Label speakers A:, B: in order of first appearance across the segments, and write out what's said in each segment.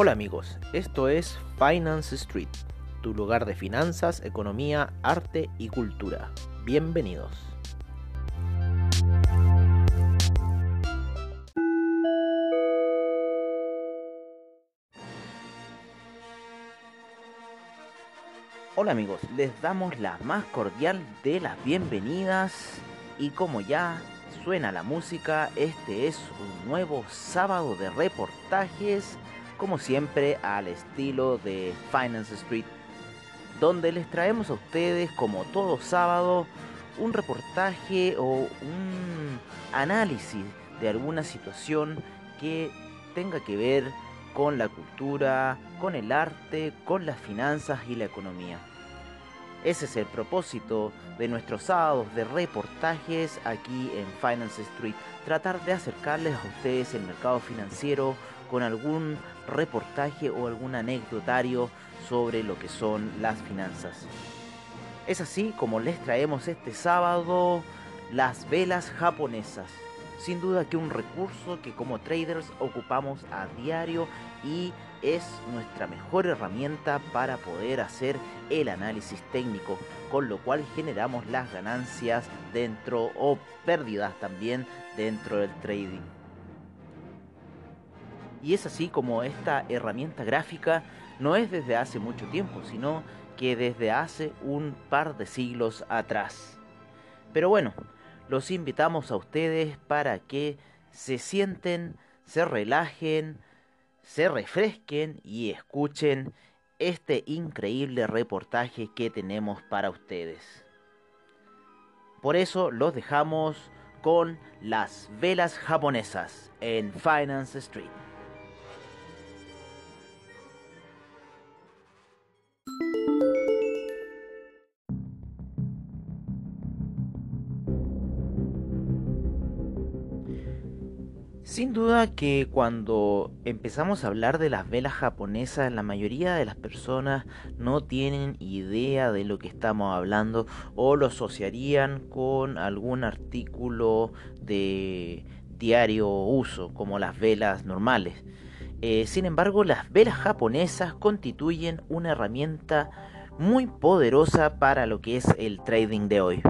A: Hola amigos, esto es Finance Street, tu lugar de finanzas, economía, arte y cultura. Bienvenidos. Hola amigos, les damos la más cordial de las bienvenidas y como ya suena la música, este es un nuevo sábado de reportajes, como siempre al estilo de Finance Street, donde les traemos a ustedes como todo sábado un reportaje o un análisis de alguna situación que tenga que ver con la cultura, con el arte, con las finanzas y la economía. Ese es el propósito de nuestros sábados de reportajes aquí en Finance Street, tratar de acercarles a ustedes el mercado financiero con algún reportaje o algún anecdotario sobre lo que son las finanzas. Es así como les traemos este sábado las velas japonesas. Sin duda que un recurso que como traders ocupamos a diario y es nuestra mejor herramienta para poder hacer el análisis técnico, con lo cual generamos las ganancias dentro o pérdidas también dentro del trading. Y es así como esta herramienta gráfica no es desde hace mucho tiempo, sino que desde hace un par de siglos atrás. Pero bueno, los invitamos a ustedes para que se sienten, se relajen, se refresquen y escuchen este increíble reportaje que tenemos para ustedes. Por eso los dejamos con las velas japonesas en Finance Street. Sin duda que cuando empezamos a hablar de las velas japonesas, la mayoría de las personas no tienen idea de lo que estamos hablando o lo asociarían con algún artículo de diario uso, como las velas normales. Eh, sin embargo, las velas japonesas constituyen una herramienta muy poderosa para lo que es el trading de hoy.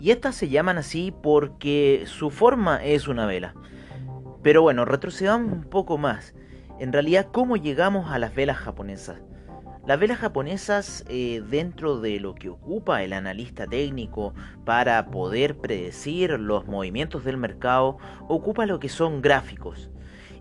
A: Y estas se llaman así porque su forma es una vela. Pero bueno, retrocedamos un poco más. En realidad, ¿cómo llegamos a las velas japonesas? Las velas japonesas, eh, dentro de lo que ocupa el analista técnico para poder predecir los movimientos del mercado, ocupa lo que son gráficos.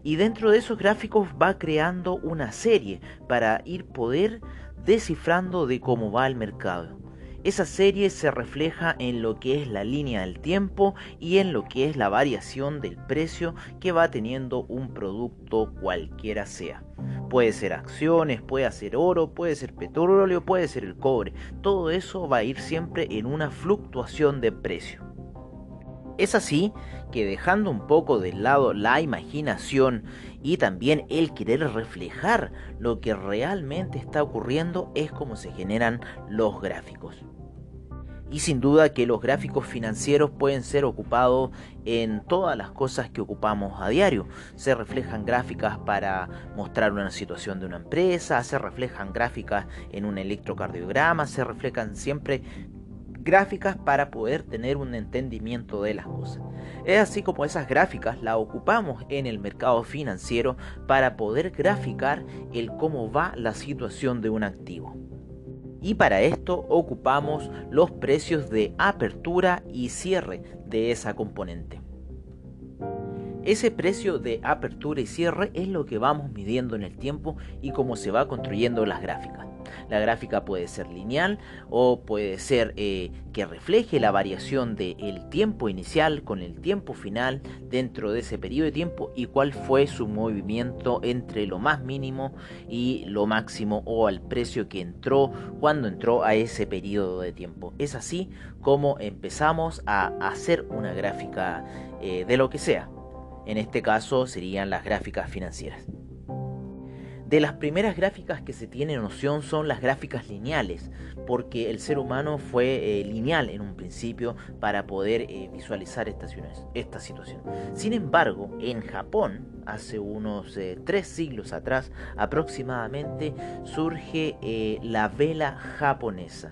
A: Y dentro de esos gráficos va creando una serie para ir poder descifrando de cómo va el mercado. Esa serie se refleja en lo que es la línea del tiempo y en lo que es la variación del precio que va teniendo un producto cualquiera sea. Puede ser acciones, puede ser oro, puede ser petróleo, puede ser el cobre. Todo eso va a ir siempre en una fluctuación de precio. Es así que dejando un poco de lado la imaginación y también el querer reflejar lo que realmente está ocurriendo es como se generan los gráficos. Y sin duda que los gráficos financieros pueden ser ocupados en todas las cosas que ocupamos a diario. Se reflejan gráficas para mostrar una situación de una empresa, se reflejan gráficas en un electrocardiograma, se reflejan siempre gráficas para poder tener un entendimiento de las cosas. Es así como esas gráficas las ocupamos en el mercado financiero para poder graficar el cómo va la situación de un activo. Y para esto ocupamos los precios de apertura y cierre de esa componente. Ese precio de apertura y cierre es lo que vamos midiendo en el tiempo y cómo se va construyendo las gráficas. La gráfica puede ser lineal o puede ser eh, que refleje la variación del tiempo inicial con el tiempo final dentro de ese periodo de tiempo y cuál fue su movimiento entre lo más mínimo y lo máximo o al precio que entró cuando entró a ese periodo de tiempo. Es así como empezamos a hacer una gráfica eh, de lo que sea. En este caso serían las gráficas financieras. De las primeras gráficas que se tiene noción son las gráficas lineales, porque el ser humano fue eh, lineal en un principio para poder eh, visualizar esta, situación. Sin embargo, en Japón, hace unos eh, tres siglos atrás aproximadamente, surge la vela japonesa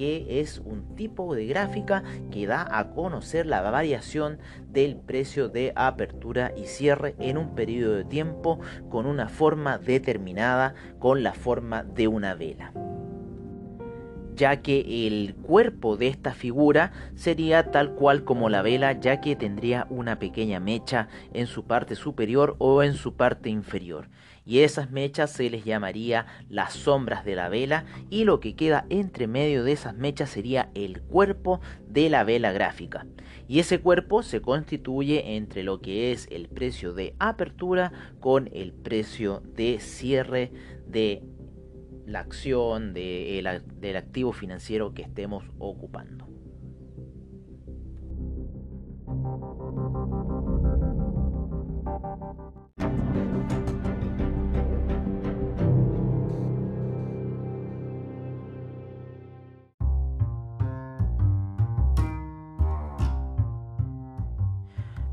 A: que es un tipo de gráfica que da a conocer la variación del precio de apertura y cierre en un periodo de tiempo con una forma determinada con la forma de una vela ya que el cuerpo de esta figura sería tal cual como la vela, ya que tendría una pequeña mecha en su parte superior o en su parte inferior. Y esas mechas se les llamaría las sombras de la vela y lo que queda entre medio de esas mechas sería el cuerpo de la vela gráfica. Y ese cuerpo se constituye entre lo que es el precio de apertura con el precio de cierre de la acción del activo financiero que estemos ocupando.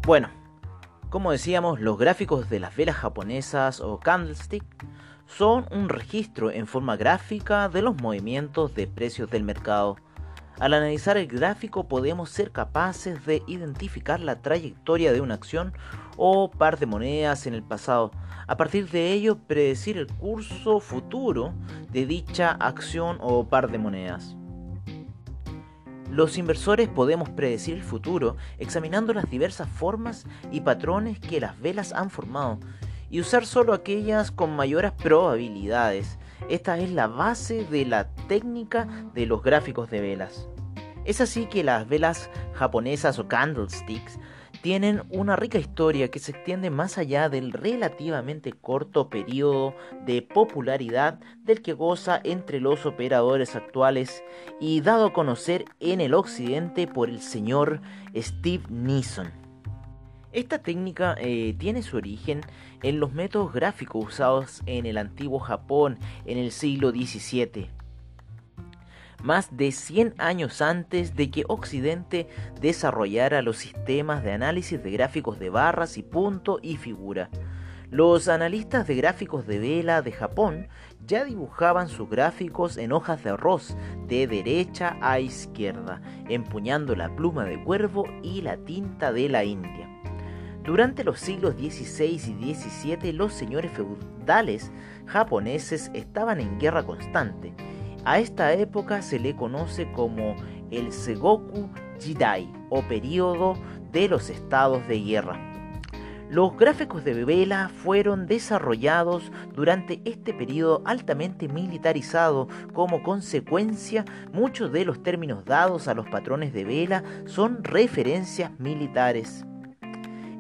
A: Bueno, como decíamos, los gráficos de las velas japonesas o candlestick son un registro en forma gráfica de los movimientos de precios del mercado. Al analizar el gráfico podemos ser capaces de identificar la trayectoria de una acción o par de monedas en el pasado. A partir de ello, predecir el curso futuro de dicha acción o par de monedas. Los inversores podemos predecir el futuro examinando las diversas formas y patrones que las velas han formado y usar solo aquellas con mayores probabilidades. Esta es la base de la técnica de los gráficos de velas. Es así que las velas japonesas o candlesticks tienen una rica historia que se extiende más allá del relativamente corto periodo de popularidad del que goza entre los operadores actuales y dado a conocer en el occidente por el señor Steve Neeson. Esta técnica eh, tiene su origen en los métodos gráficos usados en el antiguo Japón en el siglo XVII, más de 100 años antes de que Occidente desarrollara los sistemas de análisis de gráficos de barras y punto y figura. Los analistas de gráficos de vela de Japón ya dibujaban sus gráficos en hojas de arroz de derecha a izquierda, empuñando la pluma de cuervo y la tinta de la India. Durante los siglos XVI y XVII los señores feudales japoneses estaban en guerra constante. A esta época se le conoce como el Segoku Jidai o período de los estados de guerra. Los gráficos de vela fueron desarrollados durante este periodo altamente militarizado. Como consecuencia, muchos de los términos dados a los patrones de vela son referencias militares.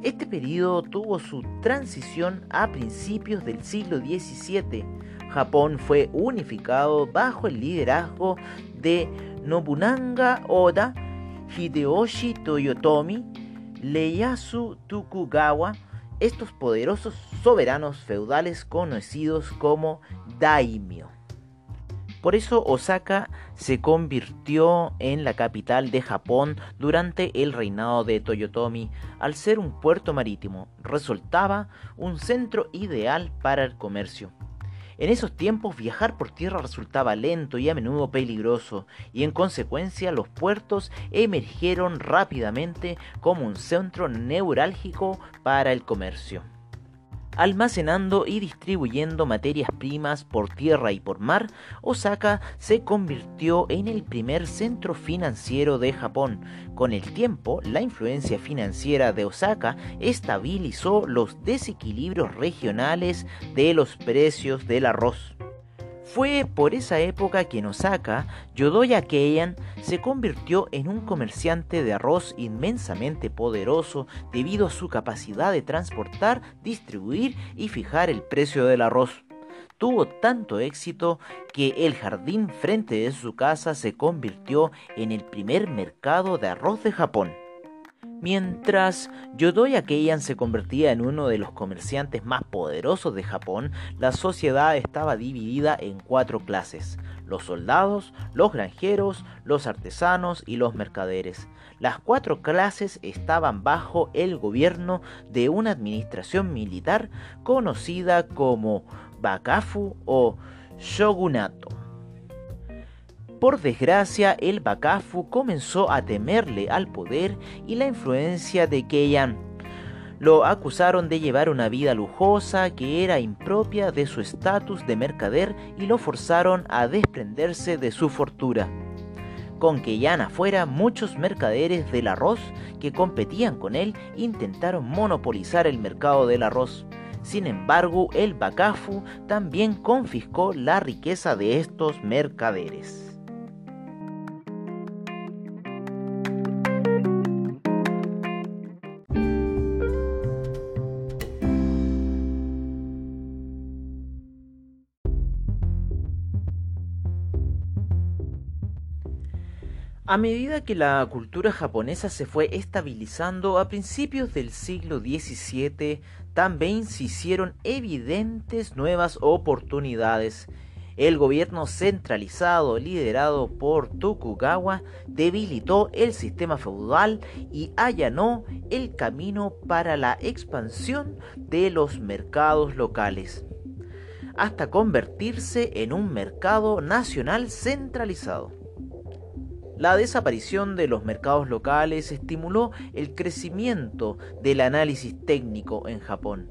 A: Este periodo tuvo su transición a principios del siglo XVII. Japón fue unificado bajo el liderazgo de Nobunaga Oda, Hideyoshi Toyotomi, Ieyasu Tokugawa, estos poderosos soberanos feudales conocidos como daimyo. Por eso Osaka se convirtió en la capital de Japón durante el reinado de Toyotomi. Al ser un puerto marítimo, resultaba un centro ideal para el comercio. En esos tiempos viajar por tierra resultaba lento y a menudo peligroso, y en consecuencia los puertos emergieron rápidamente como un centro neurálgico para el comercio almacenando y distribuyendo materias primas por tierra y por mar, Osaka se convirtió en el primer centro financiero de Japón. Con el tiempo, la influencia financiera de Osaka estabilizó los desequilibrios regionales de los precios del arroz. Fue por esa época que en Osaka, Yodoya Keian se convirtió en un comerciante de arroz inmensamente poderoso debido a su capacidad de transportar, distribuir y fijar el precio del arroz. Tuvo tanto éxito que el jardín frente de su casa se convirtió en el primer mercado de arroz de Japón. Mientras Yodoya Keian se convertía en uno de los comerciantes más poderosos de Japón, la sociedad estaba dividida en cuatro clases, los soldados, los granjeros, los artesanos y los mercaderes. Las cuatro clases estaban bajo el gobierno de una administración militar conocida como Bakafu o Shogunato. Por desgracia, el Bakafu comenzó a temerle al poder y la influencia de Keian. Lo acusaron de llevar una vida lujosa que era impropia de su estatus de mercader y lo forzaron a desprenderse de su fortuna. Con Keian afuera, muchos mercaderes del arroz que competían con él intentaron monopolizar el mercado del arroz. Sin embargo, el Bakafu también confiscó la riqueza de estos mercaderes. A medida que la cultura japonesa se fue estabilizando a principios del siglo XVII, también se hicieron evidentes nuevas oportunidades. El gobierno centralizado liderado por Tokugawa debilitó el sistema feudal y allanó el camino para la expansión de los mercados locales, hasta convertirse en un mercado nacional centralizado. La desaparición de los mercados locales estimuló el crecimiento del análisis técnico en Japón.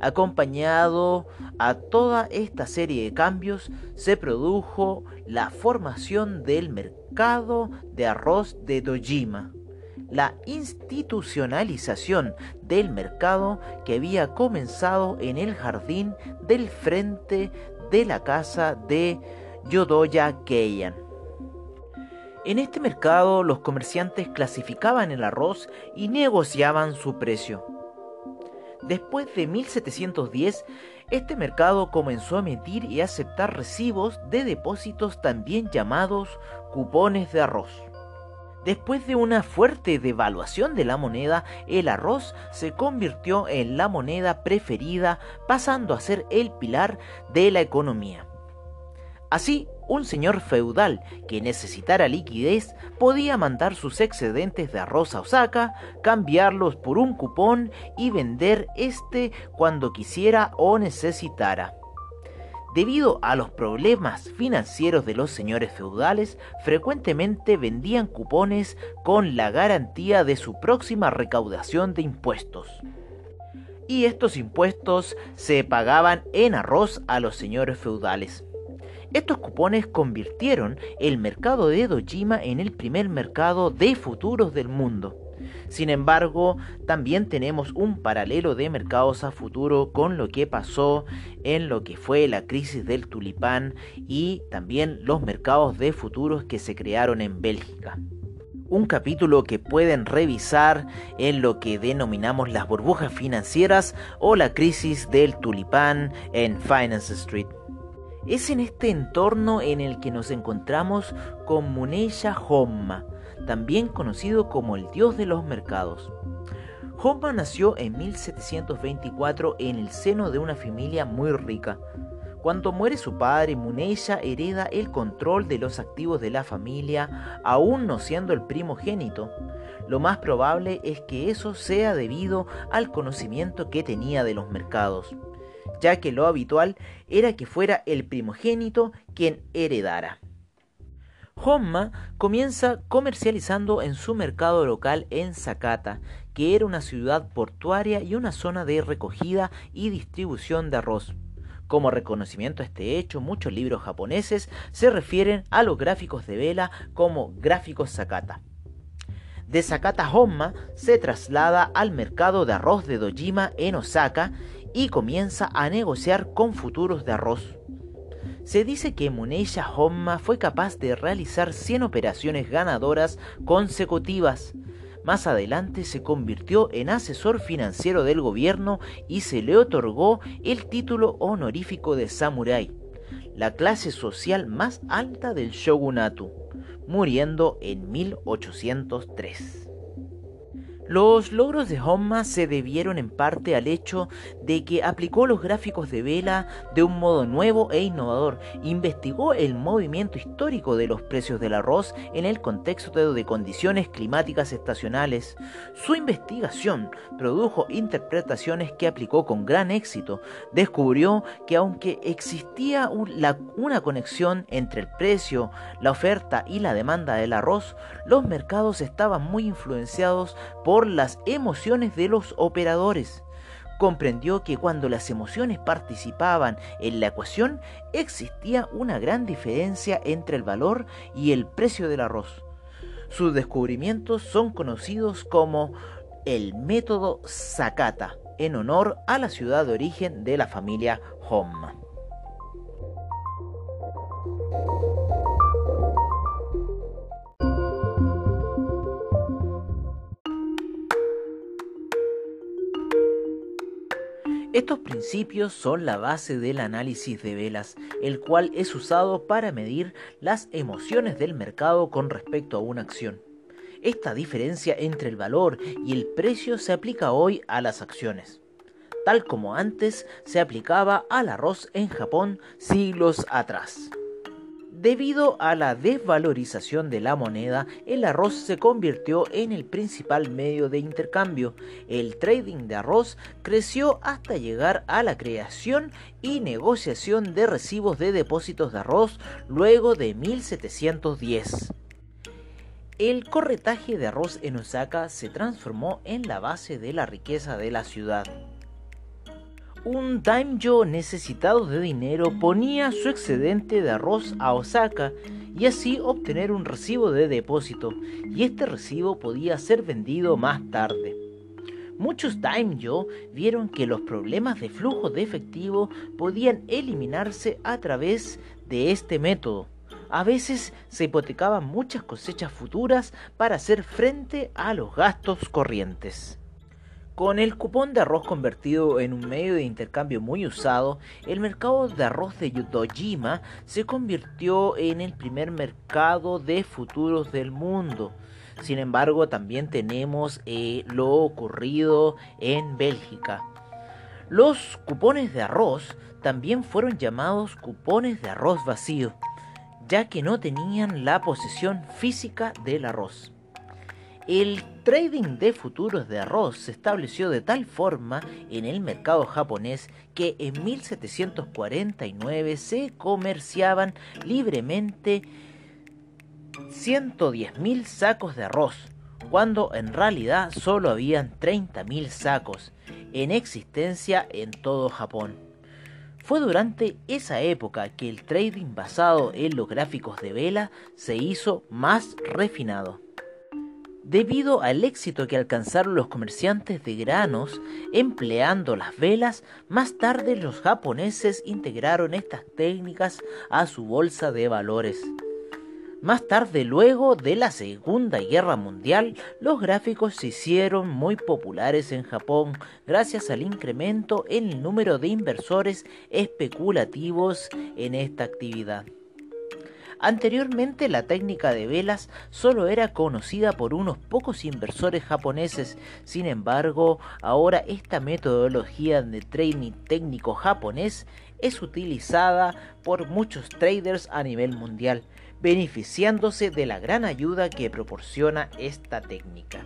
A: Acompañado a toda esta serie de cambios, se produjo la formación del mercado de arroz de Dojima, la institucionalización del mercado que había comenzado en el jardín del frente de la casa de Yodoya Keian. En este mercado los comerciantes clasificaban el arroz y negociaban su precio. Después de 1710, este mercado comenzó a emitir y aceptar recibos de depósitos también llamados cupones de arroz. Después de una fuerte devaluación de la moneda, el arroz se convirtió en la moneda preferida, pasando a ser el pilar de la economía. Así, un señor feudal que necesitara liquidez podía mandar sus excedentes de arroz a Osaka, cambiarlos por un cupón y vender este cuando quisiera o necesitara. Debido a los problemas financieros de los señores feudales, frecuentemente vendían cupones con la garantía de su próxima recaudación de impuestos. Y estos impuestos se pagaban en arroz a los señores feudales. Estos cupones convirtieron el mercado de Dojima en el primer mercado de futuros del mundo. Sin embargo, también tenemos un paralelo de mercados a futuro con lo que pasó en lo que fue la crisis del tulipán y también los mercados de futuros que se crearon en Bélgica. Un capítulo que pueden revisar en lo que denominamos las burbujas financieras o la crisis del tulipán en Finance Street. Es en este entorno en el que nos encontramos con Muneya Homma, también conocido como el dios de los mercados. Homma nació en 1724 en el seno de una familia muy rica. Cuando muere su padre, Muneya hereda el control de los activos de la familia, aún no siendo el primogénito. Lo más probable es que eso sea debido al conocimiento que tenía de los mercados ya que lo habitual era que fuera el primogénito quien heredara. Homma comienza comercializando en su mercado local en Sakata, que era una ciudad portuaria y una zona de recogida y distribución de arroz. Como reconocimiento a este hecho, muchos libros japoneses se refieren a los gráficos de vela como gráficos Sakata. De Sakata Homma se traslada al mercado de arroz de Dojima en Osaka y comienza a negociar con futuros de arroz. Se dice que Muneya Homma fue capaz de realizar 100 operaciones ganadoras consecutivas. Más adelante se convirtió en asesor financiero del gobierno y se le otorgó el título honorífico de samurái, la clase social más alta del shogunatu, muriendo en 1803. Los logros de Homma se debieron en parte al hecho de que aplicó los gráficos de vela de un modo nuevo e innovador, investigó el movimiento histórico de los precios del arroz en el contexto de condiciones climáticas estacionales. Su investigación produjo interpretaciones que aplicó con gran éxito. Descubrió que aunque existía una conexión entre el precio, la oferta y la demanda del arroz, los mercados estaban muy influenciados por las emociones de los operadores. Comprendió que cuando las emociones participaban en la ecuación existía una gran diferencia entre el valor y el precio del arroz. Sus descubrimientos son conocidos como el método Sakata, en honor a la ciudad de origen de la familia Hom. Estos principios son la base del análisis de velas, el cual es usado para medir las emociones del mercado con respecto a una acción. Esta diferencia entre el valor y el precio se aplica hoy a las acciones, tal como antes se aplicaba al arroz en Japón siglos atrás. Debido a la desvalorización de la moneda, el arroz se convirtió en el principal medio de intercambio. El trading de arroz creció hasta llegar a la creación y negociación de recibos de depósitos de arroz luego de 1710. El corretaje de arroz en Osaka se transformó en la base de la riqueza de la ciudad. Un daimyo necesitado de dinero ponía su excedente de arroz a Osaka y así obtener un recibo de depósito, y este recibo podía ser vendido más tarde. Muchos daimyo vieron que los problemas de flujo de efectivo podían eliminarse a través de este método. A veces se hipotecaban muchas cosechas futuras para hacer frente a los gastos corrientes. Con el cupón de arroz convertido en un medio de intercambio muy usado, el mercado de arroz de Dojima se convirtió en el primer mercado de futuros del mundo. Sin embargo, también tenemos eh, lo ocurrido en Bélgica. Los cupones de arroz también fueron llamados cupones de arroz vacío, ya que no tenían la posesión física del arroz. El trading de futuros de arroz se estableció de tal forma en el mercado japonés que en 1749 se comerciaban libremente 110.000 sacos de arroz, cuando en realidad solo habían 30.000 sacos en existencia en todo Japón. Fue durante esa época que el trading basado en los gráficos de vela se hizo más refinado. Debido al éxito que alcanzaron los comerciantes de granos empleando las velas, más tarde los japoneses integraron estas técnicas a su bolsa de valores. Más tarde, luego de la Segunda Guerra Mundial, los gráficos se hicieron muy populares en Japón gracias al incremento en el número de inversores especulativos en esta actividad. Anteriormente la técnica de velas solo era conocida por unos pocos inversores japoneses, sin embargo ahora esta metodología de trading técnico japonés es utilizada por muchos traders a nivel mundial, beneficiándose de la gran ayuda que proporciona esta técnica.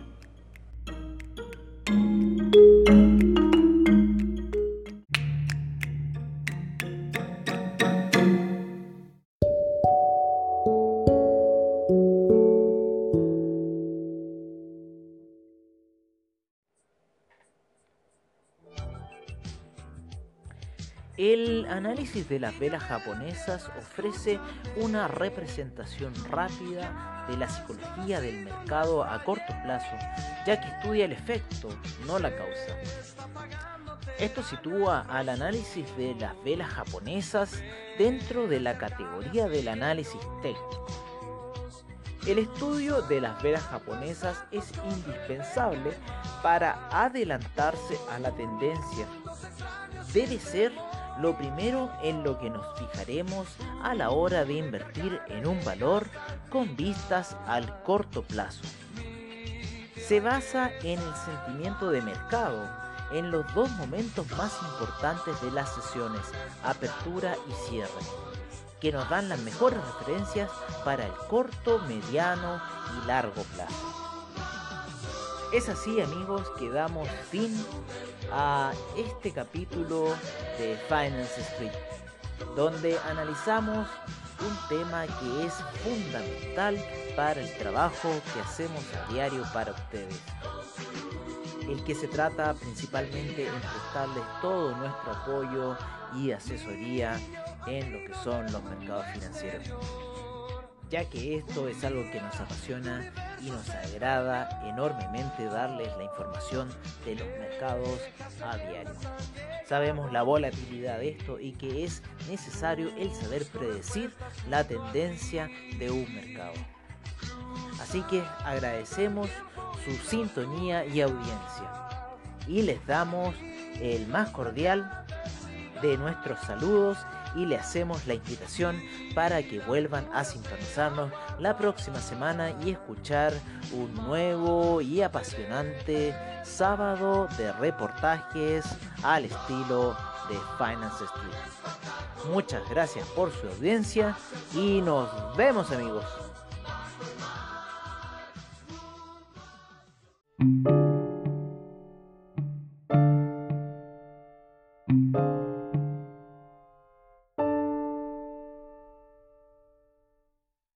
A: Análisis de las velas japonesas ofrece una representación rápida de la psicología del mercado a corto plazo, ya que estudia el efecto, no la causa. Esto sitúa al análisis de las velas japonesas dentro de la categoría del análisis técnico. El estudio de las velas japonesas es indispensable para adelantarse a la tendencia. Debe ser lo primero en lo que nos fijaremos a la hora de invertir en un valor con vistas al corto plazo. se basa en el sentimiento de mercado, en los dos momentos más importantes de las sesiones, apertura y cierre, que nos dan las mejores referencias para el corto, mediano y largo plazo. Es así amigos que damos fin a este capítulo de Finance Street, donde analizamos un tema que es fundamental para el trabajo que hacemos a diario para ustedes. El que se trata principalmente en prestarles todo nuestro apoyo y asesoría en lo que son los mercados financieros. Ya que esto es algo que nos apasiona y nos agrada enormemente darles la información de los mercados a diario. Sabemos la volatilidad de esto y que es necesario el saber predecir la tendencia de un mercado. Así que agradecemos su sintonía y audiencia y les damos el más cordial de nuestros saludos y le hacemos la invitación para que vuelvan a sintonizarnos la próxima semana y escuchar un nuevo y apasionante sábado de reportajes al estilo de Finance Street. Muchas gracias por su audiencia y nos vemos amigos.